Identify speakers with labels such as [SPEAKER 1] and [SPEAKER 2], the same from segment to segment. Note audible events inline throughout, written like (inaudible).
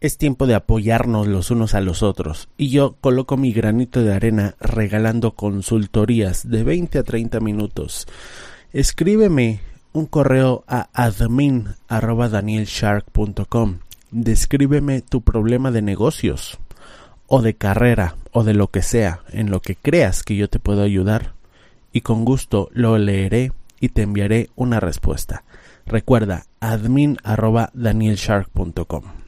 [SPEAKER 1] Es tiempo de apoyarnos los unos a los otros y yo coloco mi granito de arena regalando consultorías de 20 a 30 minutos. Escríbeme un correo a admin@danielshark.com. Descríbeme tu problema de negocios o de carrera o de lo que sea en lo que creas que yo te puedo ayudar y con gusto lo leeré y te enviaré una respuesta. Recuerda admin@danielshark.com.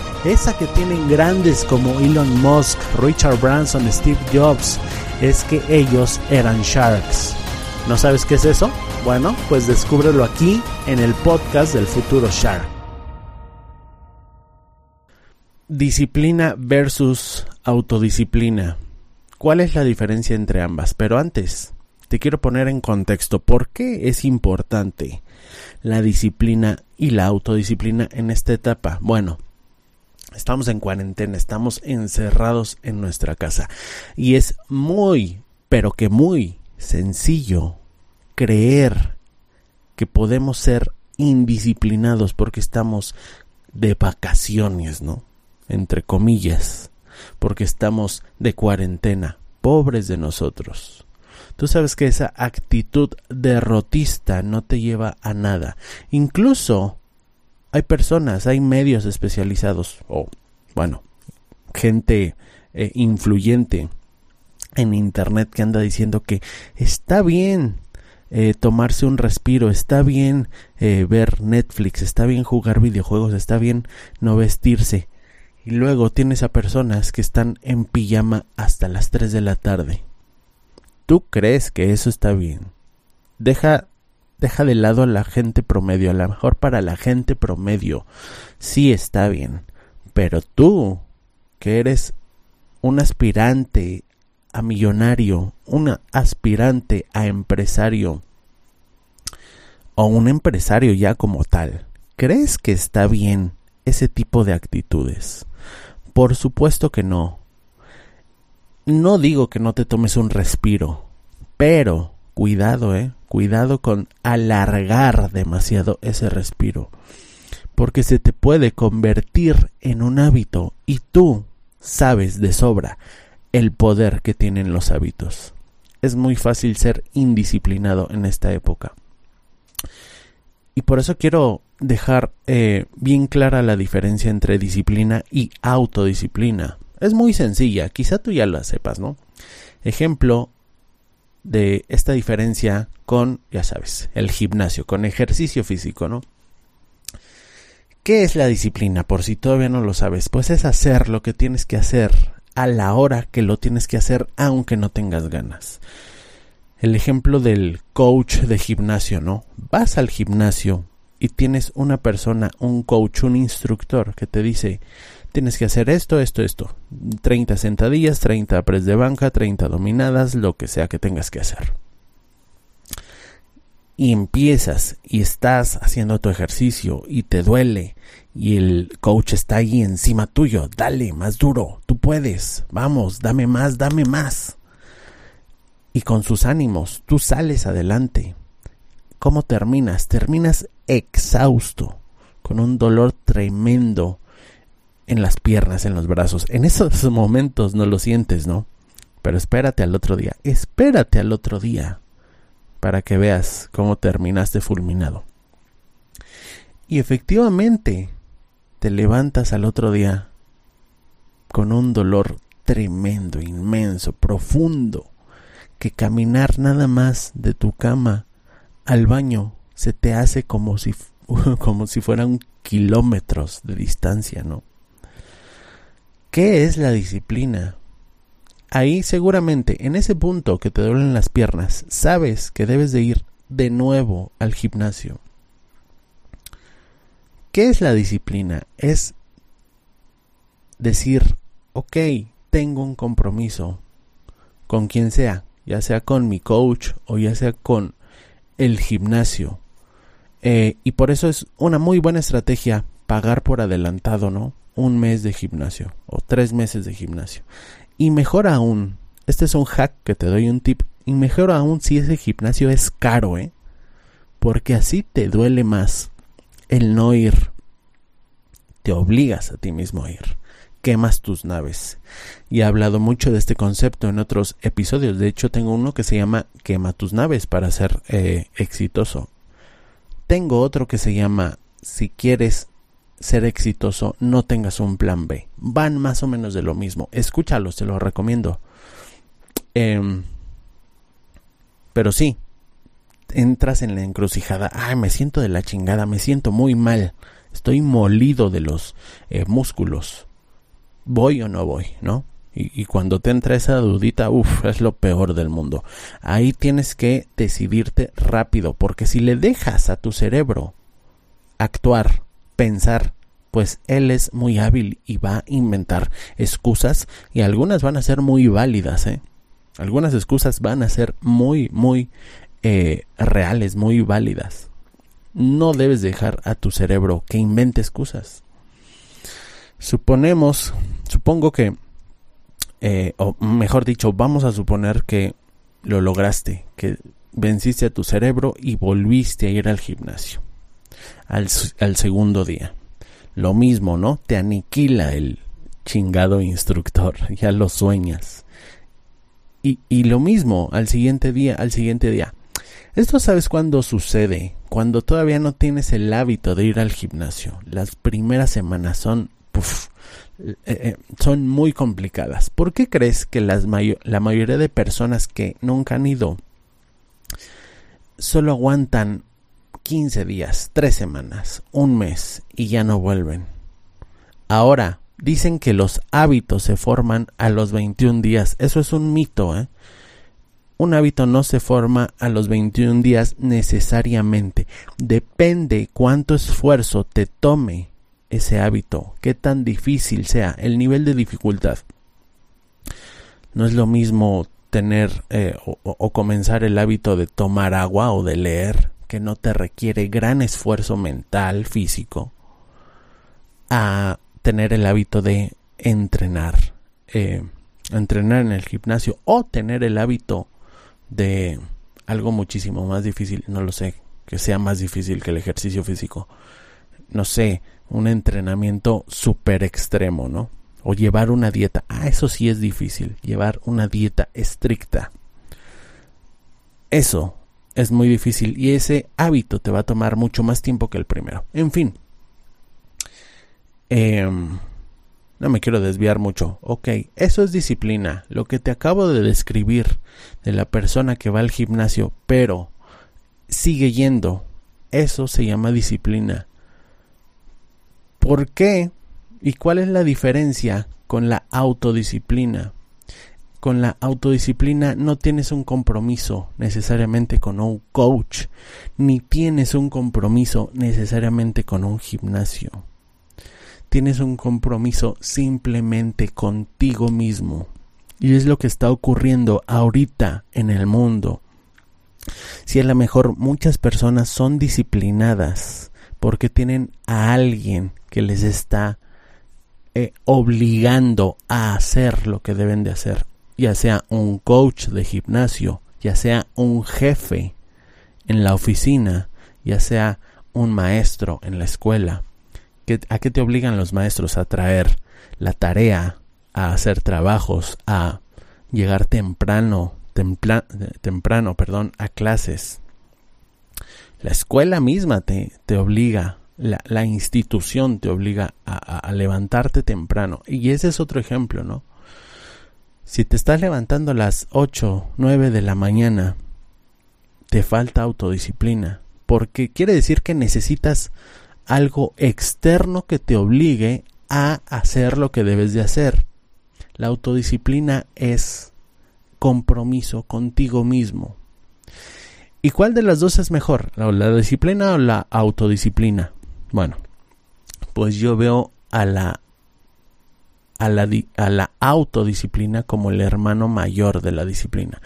[SPEAKER 1] esa que tienen grandes como Elon Musk, Richard Branson, Steve Jobs, es que ellos eran sharks. ¿No sabes qué es eso? Bueno, pues descúbrelo aquí en el podcast del futuro shark. Disciplina versus autodisciplina. ¿Cuál es la diferencia entre ambas? Pero antes, te quiero poner en contexto por qué es importante la disciplina y la autodisciplina en esta etapa. Bueno, Estamos en cuarentena, estamos encerrados en nuestra casa. Y es muy, pero que muy sencillo creer que podemos ser indisciplinados porque estamos de vacaciones, ¿no? Entre comillas, porque estamos de cuarentena, pobres de nosotros. Tú sabes que esa actitud derrotista no te lleva a nada. Incluso hay personas, hay medios especializados o, bueno, gente eh, influyente en Internet que anda diciendo que está bien eh, tomarse un respiro, está bien eh, ver Netflix, está bien jugar videojuegos, está bien no vestirse. Y luego tienes a personas que están en pijama hasta las 3 de la tarde. ¿Tú crees que eso está bien? Deja deja de lado a la gente promedio. A lo mejor para la gente promedio sí está bien. Pero tú, que eres un aspirante a millonario, un aspirante a empresario, o un empresario ya como tal, ¿crees que está bien ese tipo de actitudes? Por supuesto que no. No digo que no te tomes un respiro, pero cuidado, eh, cuidado con alargar demasiado ese respiro, porque se te puede convertir en un hábito y tú sabes de sobra el poder que tienen los hábitos. Es muy fácil ser indisciplinado en esta época. Y por eso quiero dejar eh, bien clara la diferencia entre disciplina y autodisciplina. Es muy sencilla, quizá tú ya la sepas, ¿no? Ejemplo, de esta diferencia con, ya sabes, el gimnasio, con ejercicio físico, ¿no? ¿Qué es la disciplina? Por si todavía no lo sabes, pues es hacer lo que tienes que hacer a la hora que lo tienes que hacer aunque no tengas ganas. El ejemplo del coach de gimnasio, ¿no? Vas al gimnasio y tienes una persona, un coach, un instructor que te dice, tienes que hacer esto, esto, esto. 30 sentadillas, 30 press de banca, 30 dominadas, lo que sea que tengas que hacer. Y empiezas y estás haciendo tu ejercicio y te duele y el coach está ahí encima tuyo. Dale, más duro, tú puedes. Vamos, dame más, dame más. Y con sus ánimos, tú sales adelante. ¿Cómo terminas? Terminas exhausto, con un dolor tremendo en las piernas, en los brazos. En esos (laughs) momentos no lo sientes, ¿no? Pero espérate al otro día, espérate al otro día para que veas cómo terminaste fulminado. Y efectivamente, te levantas al otro día con un dolor tremendo, inmenso, profundo, que caminar nada más de tu cama al baño se te hace como si, (laughs) como si fueran kilómetros de distancia, ¿no? ¿Qué es la disciplina? Ahí seguramente, en ese punto que te duelen las piernas, sabes que debes de ir de nuevo al gimnasio. ¿Qué es la disciplina? Es decir, ok, tengo un compromiso con quien sea, ya sea con mi coach o ya sea con el gimnasio. Eh, y por eso es una muy buena estrategia pagar por adelantado, ¿no? Un mes de gimnasio o tres meses de gimnasio. Y mejor aún, este es un hack que te doy un tip. Y mejor aún si ese gimnasio es caro, ¿eh? Porque así te duele más el no ir. Te obligas a ti mismo a ir. Quemas tus naves. Y he hablado mucho de este concepto en otros episodios. De hecho, tengo uno que se llama Quema tus naves para ser eh, exitoso. Tengo otro que se llama Si quieres ser exitoso, no tengas un plan B. Van más o menos de lo mismo. Escúchalos, te lo recomiendo. Em, pero sí, entras en la encrucijada. Ay, me siento de la chingada, me siento muy mal. Estoy molido de los eh, músculos. ¿Voy o no voy? ¿No? Y, y, cuando te entra esa dudita, uff, es lo peor del mundo. Ahí tienes que decidirte rápido, porque si le dejas a tu cerebro actuar, pensar, pues él es muy hábil y va a inventar excusas y algunas van a ser muy válidas, ¿eh? Algunas excusas van a ser muy, muy eh, reales, muy válidas. No debes dejar a tu cerebro que invente excusas. Suponemos, supongo que, eh, o mejor dicho, vamos a suponer que lo lograste, que venciste a tu cerebro y volviste a ir al gimnasio al, al segundo día. Lo mismo, ¿no? Te aniquila el chingado instructor, (laughs) ya lo sueñas. Y, y, lo mismo al siguiente día, al siguiente día. Esto sabes cuándo sucede, cuando todavía no tienes el hábito de ir al gimnasio. Las primeras semanas son, eh, eh, son muy complicadas. ¿Por qué crees que las la mayoría de personas que nunca han ido solo aguantan 15 días, 3 semanas, un mes y ya no vuelven? Ahora, dicen que los hábitos se forman a los 21 días. Eso es un mito, ¿eh? Un hábito no se forma a los 21 días necesariamente. Depende cuánto esfuerzo te tome ese hábito, qué tan difícil sea, el nivel de dificultad. No es lo mismo tener eh, o, o comenzar el hábito de tomar agua o de leer, que no te requiere gran esfuerzo mental, físico, a tener el hábito de entrenar, eh, entrenar en el gimnasio o tener el hábito de algo muchísimo más difícil, no lo sé, que sea más difícil que el ejercicio físico. No sé, un entrenamiento súper extremo, ¿no? O llevar una dieta. Ah, eso sí es difícil, llevar una dieta estricta. Eso es muy difícil y ese hábito te va a tomar mucho más tiempo que el primero. En fin. Eh, no me quiero desviar mucho. Ok, eso es disciplina. Lo que te acabo de describir de la persona que va al gimnasio, pero sigue yendo. Eso se llama disciplina. ¿Por qué? ¿Y cuál es la diferencia con la autodisciplina? Con la autodisciplina no tienes un compromiso necesariamente con un coach, ni tienes un compromiso necesariamente con un gimnasio tienes un compromiso simplemente contigo mismo. Y es lo que está ocurriendo ahorita en el mundo. Si a lo mejor muchas personas son disciplinadas porque tienen a alguien que les está eh, obligando a hacer lo que deben de hacer, ya sea un coach de gimnasio, ya sea un jefe en la oficina, ya sea un maestro en la escuela. ¿A qué te obligan los maestros a traer la tarea, a hacer trabajos, a llegar temprano, temprano, perdón, a clases? La escuela misma te, te obliga, la, institución te obliga a, levantarte temprano. Y ese es otro ejemplo, ¿no? Si te estás levantando a las 8, 9 de la mañana, te falta autodisciplina. Porque quiere decir que necesitas algo externo que te obligue a hacer lo que debes de hacer. La autodisciplina es compromiso contigo mismo. ¿Y cuál de las dos es mejor? ¿La, disciplina o la autodisciplina? Bueno, pues yo veo a la, a la, a la autodisciplina como el hermano mayor de la disciplina.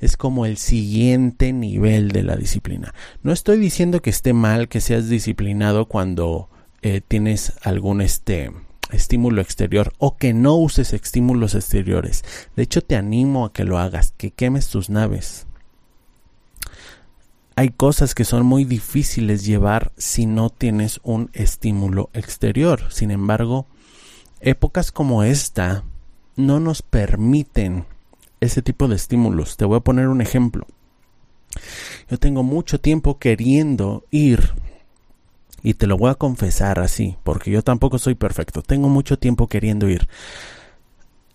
[SPEAKER 1] Es como el siguiente nivel de la disciplina. No estoy diciendo que esté mal que seas disciplinado cuando eh, tienes algún este estímulo exterior o que no uses estímulos exteriores. De hecho, te animo a que lo hagas, que quemes tus naves. Hay cosas que son muy difíciles llevar si no tienes un estímulo exterior. Sin embargo, épocas como esta no nos permiten ese tipo de estímulos. Te voy a poner un ejemplo. Yo tengo mucho tiempo queriendo ir y te lo voy a confesar así, porque yo tampoco soy perfecto. Tengo mucho tiempo queriendo ir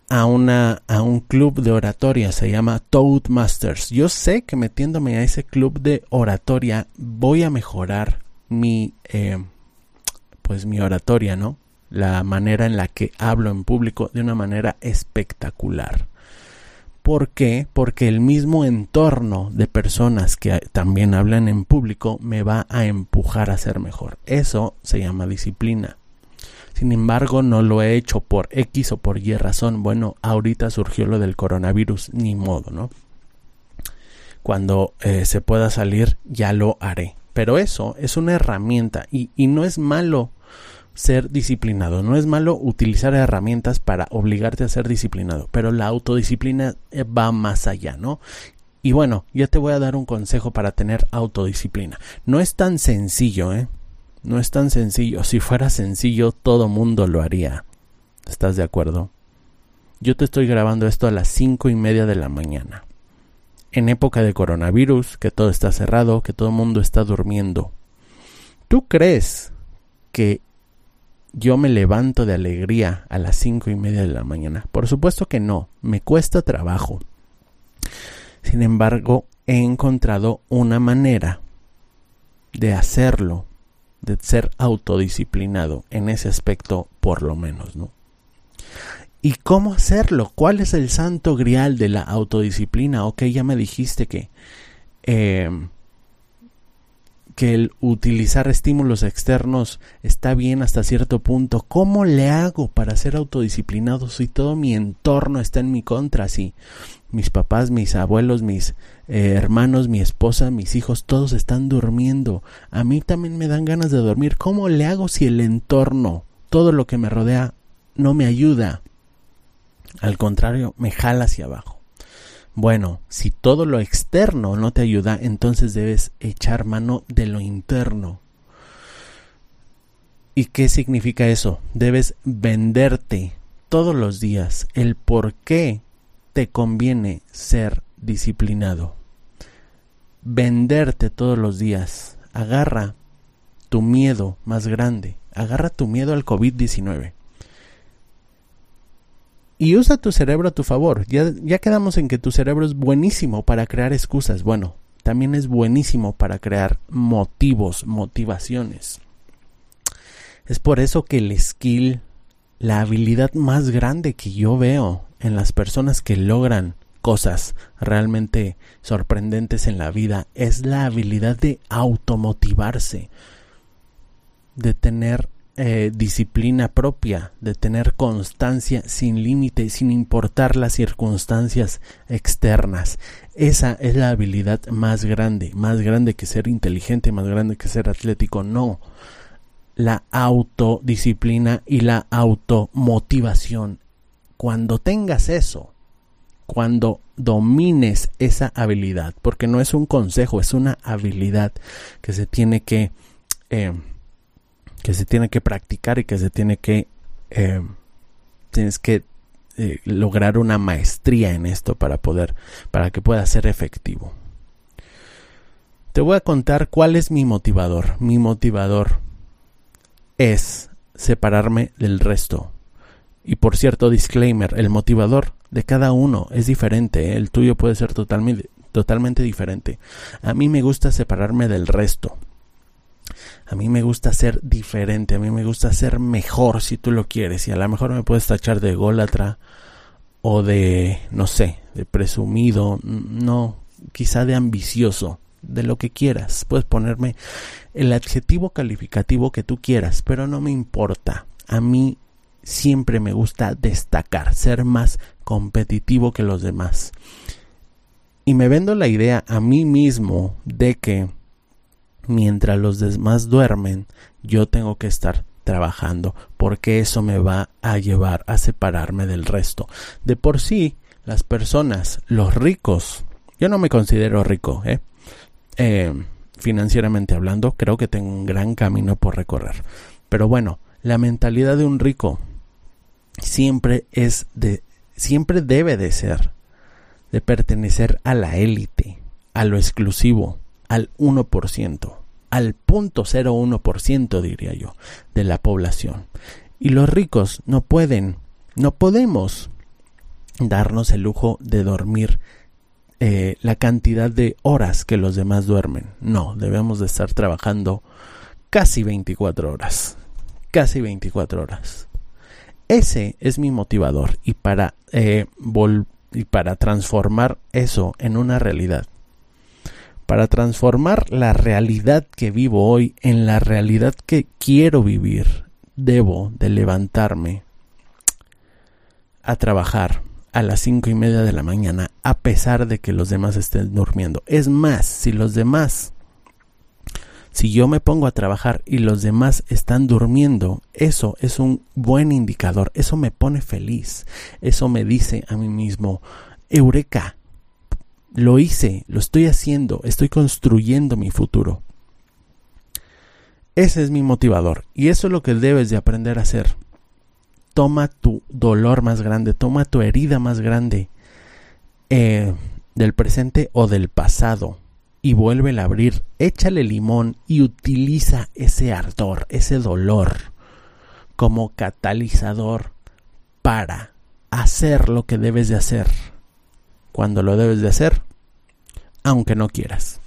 [SPEAKER 1] a una a un club de oratoria, se llama Toadmasters. Yo sé que metiéndome a ese club de oratoria voy a mejorar mi eh, pues mi oratoria, ¿no? La manera en la que hablo en público de una manera espectacular. ¿Por qué? Porque el mismo entorno de personas que también hablan en público me va a empujar a ser mejor. Eso se llama disciplina. Sin embargo, no lo he hecho por X o por Y razón. Bueno, ahorita surgió lo del coronavirus, ni modo, ¿no? Cuando eh, se pueda salir, ya lo haré. Pero eso es una herramienta y, y no es malo ser disciplinado. No es malo utilizar herramientas para obligarte a ser disciplinado, pero la autodisciplina eh, va más allá, ¿no? Y bueno, ya te voy a dar un consejo para tener autodisciplina. No es tan sencillo, ¿eh? No es tan sencillo. Si fuera sencillo, todo mundo lo haría. ¿Estás de acuerdo? Yo te estoy grabando esto a las cinco y media de la mañana. En época de coronavirus, que todo está cerrado, que todo el mundo está durmiendo. ¿Tú crees que yo me levanto de alegría a las cinco y media de la mañana. Por supuesto que no, me cuesta trabajo. Sin embargo, he encontrado una manera de hacerlo, de ser autodisciplinado en ese aspecto, por lo menos, ¿no? ¿Y cómo hacerlo? ¿Cuál es el santo grial de la autodisciplina? Ok, ya me dijiste que eh, que el utilizar estímulos externos está bien hasta cierto punto. ¿Cómo le hago para ser autodisciplinado si todo mi entorno está en mi contra? Si mis papás, mis abuelos, mis eh, hermanos, mi esposa, mis hijos, todos están durmiendo. A mí también me dan ganas de dormir. ¿Cómo le hago si el entorno, todo lo que me rodea, no me ayuda? Al contrario, me jala hacia abajo. Bueno, si todo lo externo no te ayuda, entonces debes echar mano de lo interno. ¿Y qué significa eso? Debes venderte todos los días el por qué te conviene ser disciplinado. Venderte todos los días. Agarra tu miedo más grande. Agarra tu miedo al COVID-19 y usa tu cerebro a tu favor. Ya, ya quedamos en que tu cerebro es buenísimo para crear excusas. Bueno, también es buenísimo para crear motivos, motivaciones. Es por eso que el skill, la habilidad más grande que yo veo en las personas que logran cosas realmente sorprendentes en la vida es la habilidad de automotivarse, de tener eh, disciplina propia, de tener constancia sin límite, sin importar las circunstancias externas. Esa es la habilidad más grande, más grande que ser inteligente, más grande que ser atlético. No, la autodisciplina y la automotivación. Cuando tengas eso, cuando domines esa habilidad, porque no es un consejo, es una habilidad que se tiene que eh, que se tiene que practicar y que se tiene que eh, tienes que eh, lograr una maestría en esto para poder para que pueda ser efectivo te voy a contar cuál es mi motivador mi motivador es separarme del resto. Y por cierto, disclaimer, el motivador de cada uno es diferente, ¿eh? el tuyo puede ser totalmente, totalmente diferente. A mí me gusta separarme del resto. A mí me gusta ser diferente, a mí me gusta ser mejor si tú lo quieres. Y a lo mejor me puedes tachar de ególatra o de, no sé, de presumido, no, quizá de ambicioso, de lo que quieras. Puedes ponerme el adjetivo calificativo que tú quieras, pero no me importa. A mí siempre me gusta destacar, ser más competitivo que los demás. Y me vendo la idea a mí mismo de que mientras los demás duermen, yo tengo que estar trabajando, porque eso me va a llevar a separarme del resto. De por sí, las personas, los ricos, yo no me considero rico, ¿eh? eh financieramente hablando, creo que tengo un gran camino por recorrer. Pero bueno, la mentalidad de un rico siempre es de, siempre debe de ser, de pertenecer a la élite, a lo exclusivo, al 1%, al 0.01% diría yo, de la población. Y los ricos no pueden, no podemos darnos el lujo de dormir eh, la cantidad de horas que los demás duermen. No, debemos de estar trabajando casi 24 horas. Casi 24 horas. Ese es mi motivador y para, eh, y para transformar eso en una realidad. Para transformar la realidad que vivo hoy en la realidad que quiero vivir, debo de levantarme a trabajar a las cinco y media de la mañana a pesar de que los demás estén durmiendo. Es más, si los demás si yo me pongo a trabajar y los demás están durmiendo, eso es un buen indicador, eso me pone feliz, eso me dice a mí mismo, Eureka, lo hice, lo estoy haciendo, estoy construyendo mi futuro. Ese es mi motivador y eso es lo que debes de aprender a hacer. Toma tu dolor más grande, toma tu herida más grande eh, del presente o del pasado y vuelve a abrir, échale limón y utiliza ese ardor, ese dolor como catalizador para hacer lo que debes de hacer cuando lo debes de hacer, aunque no quieras.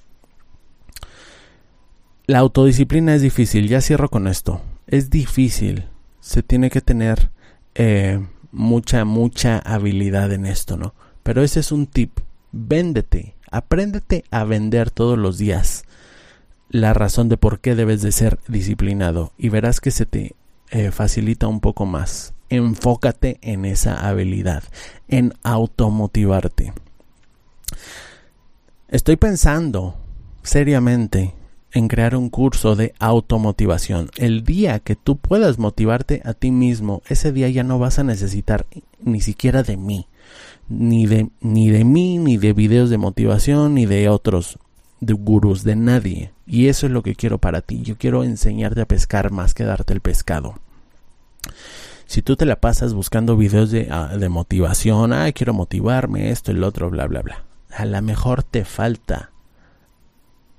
[SPEAKER 1] La autodisciplina es difícil, ya cierro con esto. Es difícil, se tiene que tener eh, mucha, mucha habilidad en esto, ¿no? Pero ese es un tip. Véndete, Apréndete a vender todos los días la razón de por qué debes de ser disciplinado y verás que se te eh, facilita un poco más. Enfócate en esa habilidad, en automotivarte. Estoy pensando seriamente en crear un curso de automotivación. El día que tú puedas motivarte a ti mismo, ese día ya no vas a necesitar ni siquiera de mí ni de, ni de mí, ni de videos de motivación, ni de otros de gurús, de nadie. Y eso es lo que quiero para ti. Yo quiero enseñarte a pescar más que darte el pescado. Si tú te la pasas buscando videos de, ah, motivación, ay, quiero motivarme, esto, el otro, bla, bla, bla. A lo mejor te falta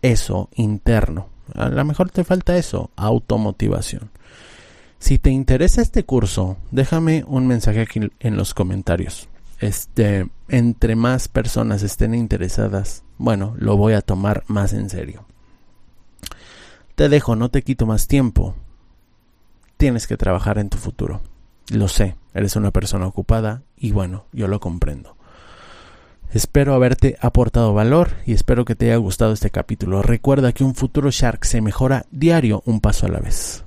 [SPEAKER 1] eso interno. A lo mejor te falta eso, automotivación. Si te interesa este curso, déjame un mensaje aquí en los comentarios este, entre más personas estén interesadas, bueno, lo voy a tomar más en serio. Te dejo, no te quito más tiempo. Tienes que trabajar en tu futuro. Lo sé, eres una persona ocupada y bueno, yo lo comprendo. Espero haberte aportado valor y espero que te haya gustado este capítulo. Recuerda que un futuro Shark se mejora diario un paso a la vez.